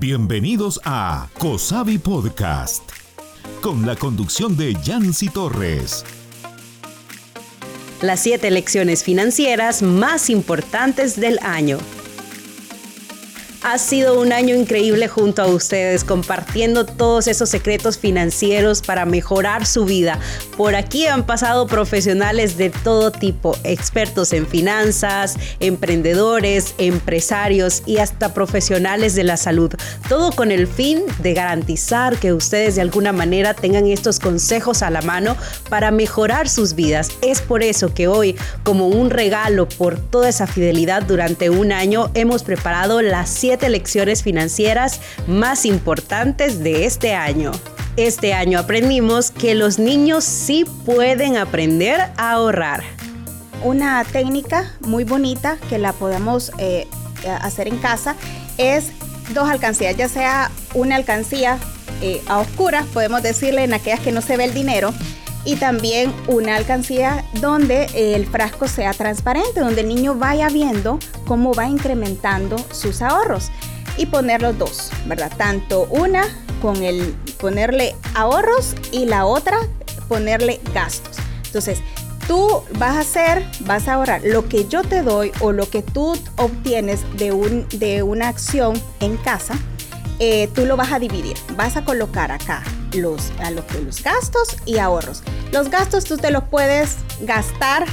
Bienvenidos a COSAVI Podcast, con la conducción de Yancy Torres. Las siete lecciones financieras más importantes del año. Ha sido un año increíble junto a ustedes, compartiendo todos esos secretos financieros para mejorar su vida. Por aquí han pasado profesionales de todo tipo, expertos en finanzas, emprendedores, empresarios y hasta profesionales de la salud. Todo con el fin de garantizar que ustedes de alguna manera tengan estos consejos a la mano para mejorar sus vidas. Es por eso que hoy, como un regalo por toda esa fidelidad durante un año, hemos preparado las lecciones financieras más importantes de este año. Este año aprendimos que los niños sí pueden aprender a ahorrar. Una técnica muy bonita que la podemos eh, hacer en casa es dos alcancías, ya sea una alcancía eh, a oscuras, podemos decirle en aquellas que no se ve el dinero, y también una alcancía donde el frasco sea transparente, donde el niño vaya viendo cómo va incrementando sus ahorros y poner los dos, ¿verdad? Tanto una con el ponerle ahorros y la otra ponerle gastos. Entonces, tú vas a hacer, vas a ahorrar lo que yo te doy o lo que tú obtienes de, un, de una acción en casa, eh, tú lo vas a dividir. Vas a colocar acá los, a lo que los gastos y ahorros. Los gastos tú te los puedes gastar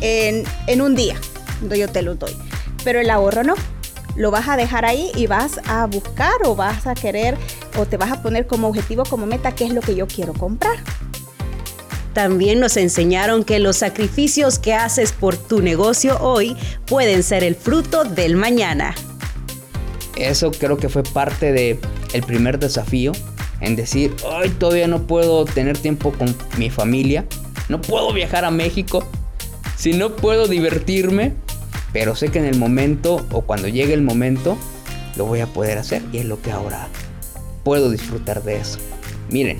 en, en un día, yo te los doy. Pero el ahorro no. Lo vas a dejar ahí y vas a buscar o vas a querer o te vas a poner como objetivo, como meta, qué es lo que yo quiero comprar. También nos enseñaron que los sacrificios que haces por tu negocio hoy pueden ser el fruto del mañana. Eso creo que fue parte de el primer desafío en decir, hoy todavía no puedo tener tiempo con mi familia, no puedo viajar a México, si no puedo divertirme, pero sé que en el momento o cuando llegue el momento lo voy a poder hacer y es lo que ahora puedo disfrutar de eso. Miren,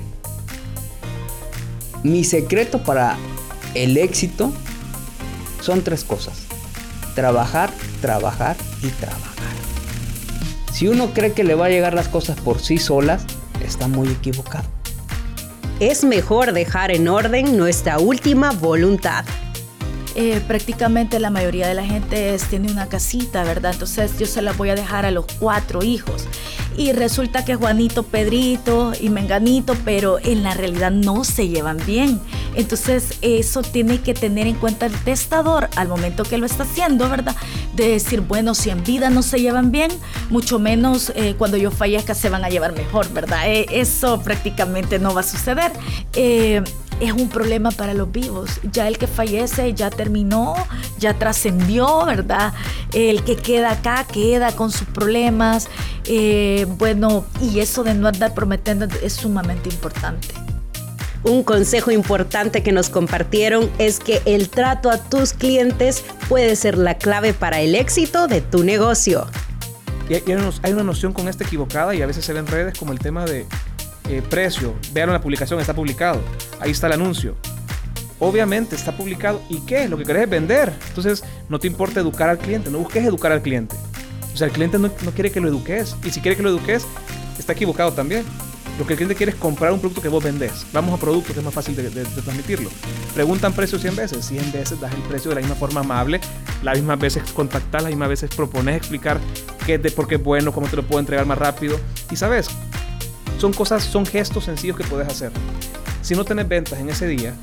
mi secreto para el éxito son tres cosas. Trabajar, trabajar y trabajar. Si uno cree que le va a llegar las cosas por sí solas, está muy equivocado. Es mejor dejar en orden nuestra última voluntad. Eh, prácticamente la mayoría de la gente tiene una casita, ¿verdad? Entonces yo se la voy a dejar a los cuatro hijos. Y resulta que Juanito, Pedrito y Menganito, pero en la realidad no se llevan bien. Entonces eso tiene que tener en cuenta el testador al momento que lo está haciendo, ¿verdad? De decir, bueno, si en vida no se llevan bien, mucho menos eh, cuando yo fallezca se van a llevar mejor, ¿verdad? Eh, eso prácticamente no va a suceder es un problema para los vivos. Ya el que fallece ya terminó, ya trascendió, ¿verdad? El que queda acá queda con sus problemas. Eh, bueno, y eso de no andar prometiendo es sumamente importante. Un consejo importante que nos compartieron es que el trato a tus clientes puede ser la clave para el éxito de tu negocio. Y hay una noción con esta equivocada y a veces se ve en redes como el tema de eh, precio, vean la publicación, está publicado, ahí está el anuncio. Obviamente está publicado. ¿Y qué? Lo que querés es vender. Entonces no te importa educar al cliente, no busques educar al cliente. O sea, el cliente no, quiere que lo eduques. Y si quiere que lo eduques, está equivocado también. Lo que el cliente quiere es comprar un producto que vos vendés. Vamos a productos que es más fácil de, transmitirlo. Preguntan precio 100 veces. 100 veces das el precio de la misma forma amable. Las mismas veces contactar, las mismas veces propones explicar qué de por qué es bueno, cómo te lo puedo entregar más rápido. Y sabes, son cosas, son gestos sencillos que puedes hacer. Si no tienes ventas en ese día,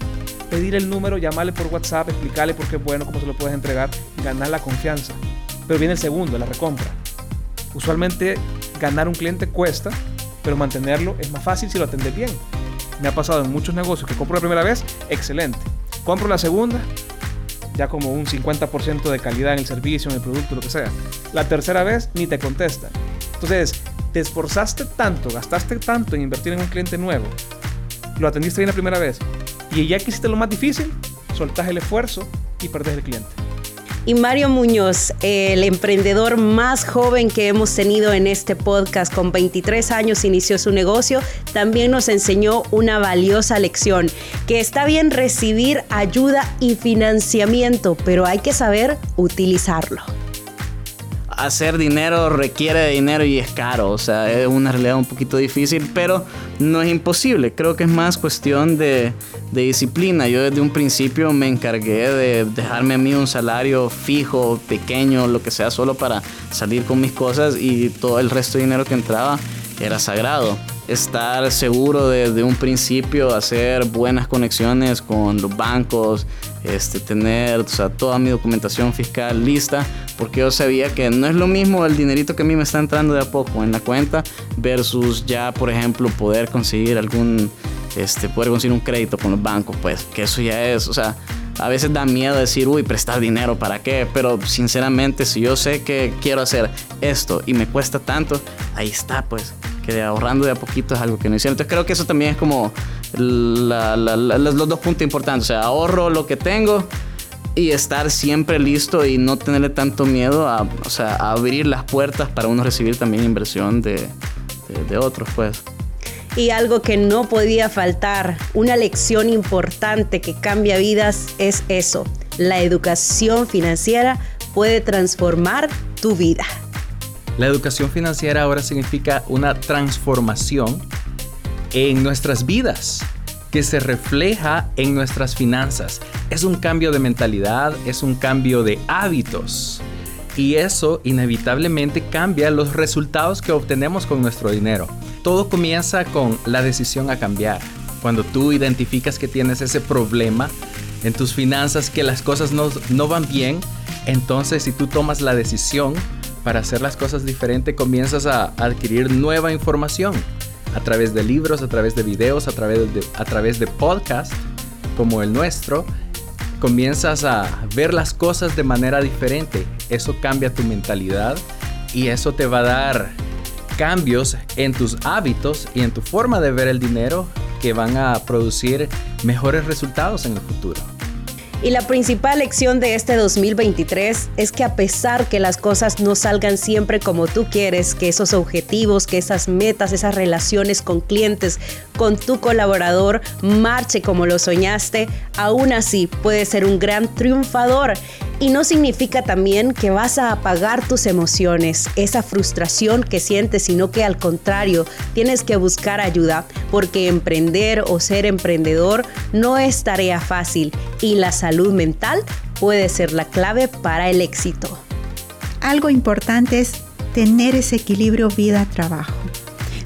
pedir el número, llamarle por WhatsApp, explicarle por qué es bueno, cómo se lo puedes entregar, ganar la confianza. Pero viene el segundo, la recompra. Usualmente ganar un cliente cuesta, pero mantenerlo es más fácil si lo atendes bien. Me ha pasado en muchos negocios que compro la primera vez, excelente. Compro la segunda, ya como un 50% de calidad en el servicio, en el producto, lo que sea. La tercera vez ni te contesta. Entonces, te esforzaste tanto, gastaste tanto en invertir en un cliente nuevo, lo atendiste bien la primera vez y ya que hiciste lo más difícil, soltás el esfuerzo y perdés el cliente. Y Mario Muñoz, el emprendedor más joven que hemos tenido en este podcast, con 23 años inició su negocio, también nos enseñó una valiosa lección, que está bien recibir ayuda y financiamiento, pero hay que saber utilizarlo hacer dinero requiere dinero y es caro, o sea, es una realidad un poquito difícil, pero no es imposible. Creo que es más cuestión de, de disciplina. Yo desde un principio me encargué de dejarme a mí un salario fijo, pequeño, lo que sea, solo para salir con mis cosas y todo el resto de dinero que entraba era sagrado estar seguro desde un principio, hacer buenas conexiones con los bancos, este, tener toda mi documentación fiscal lista, porque yo sabía que no es lo mismo el dinerito que a mí me está entrando de a poco en la cuenta versus ya, por ejemplo, poder conseguir algún, este, poder conseguir un crédito con los bancos, pues que eso ya es, o sea, a veces da miedo decir, uy, prestar dinero, ¿para qué? Pero sinceramente, si yo sé que quiero hacer esto y me cuesta tanto, ahí está, pues que ahorrando de a poquito es algo que no hicieron. Entonces creo que eso también es como los dos puntos importantes. O sea, ahorro lo que tengo y estar siempre listo y no tenerle tanto miedo a, o sea, abrir las puertas para uno recibir también inversión de, de otros, pues. Y algo que no podía faltar, una lección importante que cambia vidas es eso. La educación financiera puede transformar tu vida. La educación financiera ahora significa una transformación en nuestras vidas que se refleja en nuestras finanzas. Es un cambio de mentalidad, es un cambio de hábitos. Y eso inevitablemente cambia los resultados que obtenemos con nuestro dinero. Todo comienza con la decisión a cambiar. Cuando tú identificas que tienes ese problema en tus finanzas, que las cosas no, no van bien, entonces si tú tomas la decisión para hacer las cosas diferente, comienzas a adquirir nueva información a través de libros, a través de videos, a través de, a través de podcasts como el nuestro. Comienzas a ver las cosas de manera diferente. Eso cambia tu mentalidad y eso te va a dar cambios en tus hábitos y en tu forma de ver el dinero que van a producir mejores resultados en el futuro. Y la principal lección de este 2023 es que a pesar que las cosas no salgan siempre como tú quieres, que esos objetivos, que esas metas, esas relaciones con clientes, con tu colaborador marche como lo soñaste, aún así puedes ser un gran triunfador. Y no significa también que vas a apagar tus emociones, esa frustración que sientes, sino que al contrario, tienes que buscar ayuda, porque emprender o ser emprendedor no es tarea fácil y la salud mental puede ser la clave para el éxito. Algo importante es tener ese equilibrio vida-trabajo.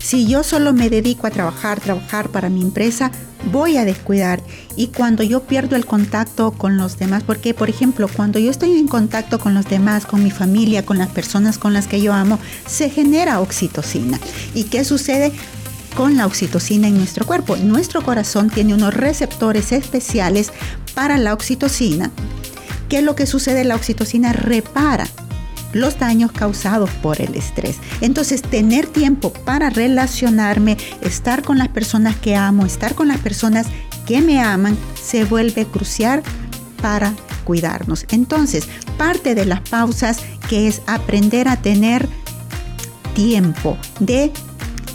Si yo solo me dedico a trabajar, trabajar para mi empresa, voy a descuidar. Y cuando yo pierdo el contacto con los demás, porque por ejemplo, cuando yo estoy en contacto con los demás, con mi familia, con las personas con las que yo amo, se genera oxitocina. ¿Y qué sucede? con la oxitocina en nuestro cuerpo. Nuestro corazón tiene unos receptores especiales para la oxitocina. ¿Qué es lo que sucede? La oxitocina repara los daños causados por el estrés. Entonces, tener tiempo para relacionarme, estar con las personas que amo, estar con las personas que me aman, se vuelve crucial para cuidarnos. Entonces, parte de las pausas que es aprender a tener tiempo de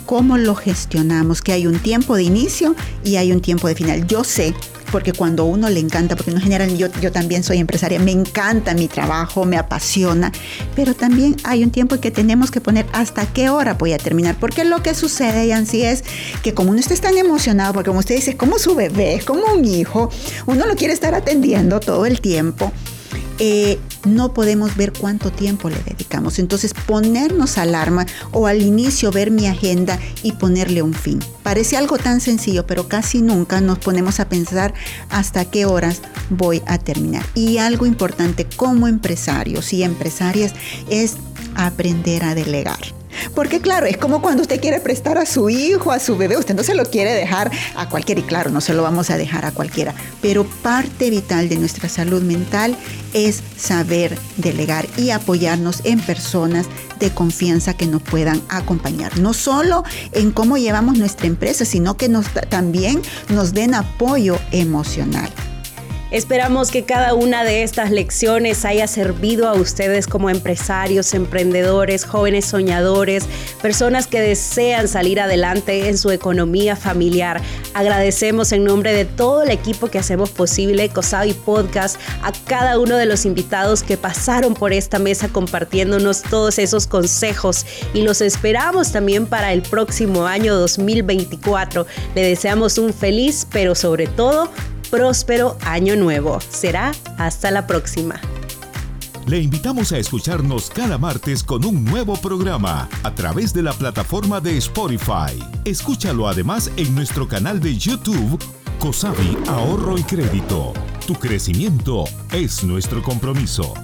cómo lo gestionamos, que hay un tiempo de inicio y hay un tiempo de final. Yo sé porque cuando uno le encanta, porque en general yo, yo también soy empresaria, me encanta mi trabajo, me apasiona, pero también hay un tiempo que tenemos que poner hasta qué hora voy a terminar, porque lo que sucede, y así es que como uno está tan emocionado, porque como usted dice, es como su bebé, es como un hijo, uno lo quiere estar atendiendo todo el tiempo. Eh, no podemos ver cuánto tiempo le dedicamos. Entonces ponernos alarma o al inicio ver mi agenda y ponerle un fin. Parece algo tan sencillo, pero casi nunca nos ponemos a pensar hasta qué horas voy a terminar. Y algo importante como empresarios y empresarias es aprender a delegar. Porque claro, es como cuando usted quiere prestar a su hijo, a su bebé, usted no se lo quiere dejar a cualquiera. Y claro, no se lo vamos a dejar a cualquiera, pero parte vital de nuestra salud mental es saber delegar y apoyarnos en personas de confianza que nos puedan acompañar, no solo en cómo llevamos nuestra empresa, sino que nos, también nos den apoyo emocional. Esperamos que cada una de estas lecciones haya servido a ustedes como empresarios, emprendedores, jóvenes soñadores, personas que desean salir adelante en su economía familiar. Agradecemos en nombre de todo el equipo que hacemos posible COSAVI Podcast a cada uno de los invitados que pasaron por esta mesa compartiéndonos todos esos consejos y los esperamos también para el próximo año 2024. Le deseamos un feliz, pero sobre todo próspero año nuevo. Será hasta la próxima. Le invitamos a escucharnos cada martes con un nuevo programa a través de la plataforma de Spotify. Escúchalo además en nuestro canal de YouTube, Cosavi Ahorro y Crédito. Tu crecimiento es nuestro compromiso.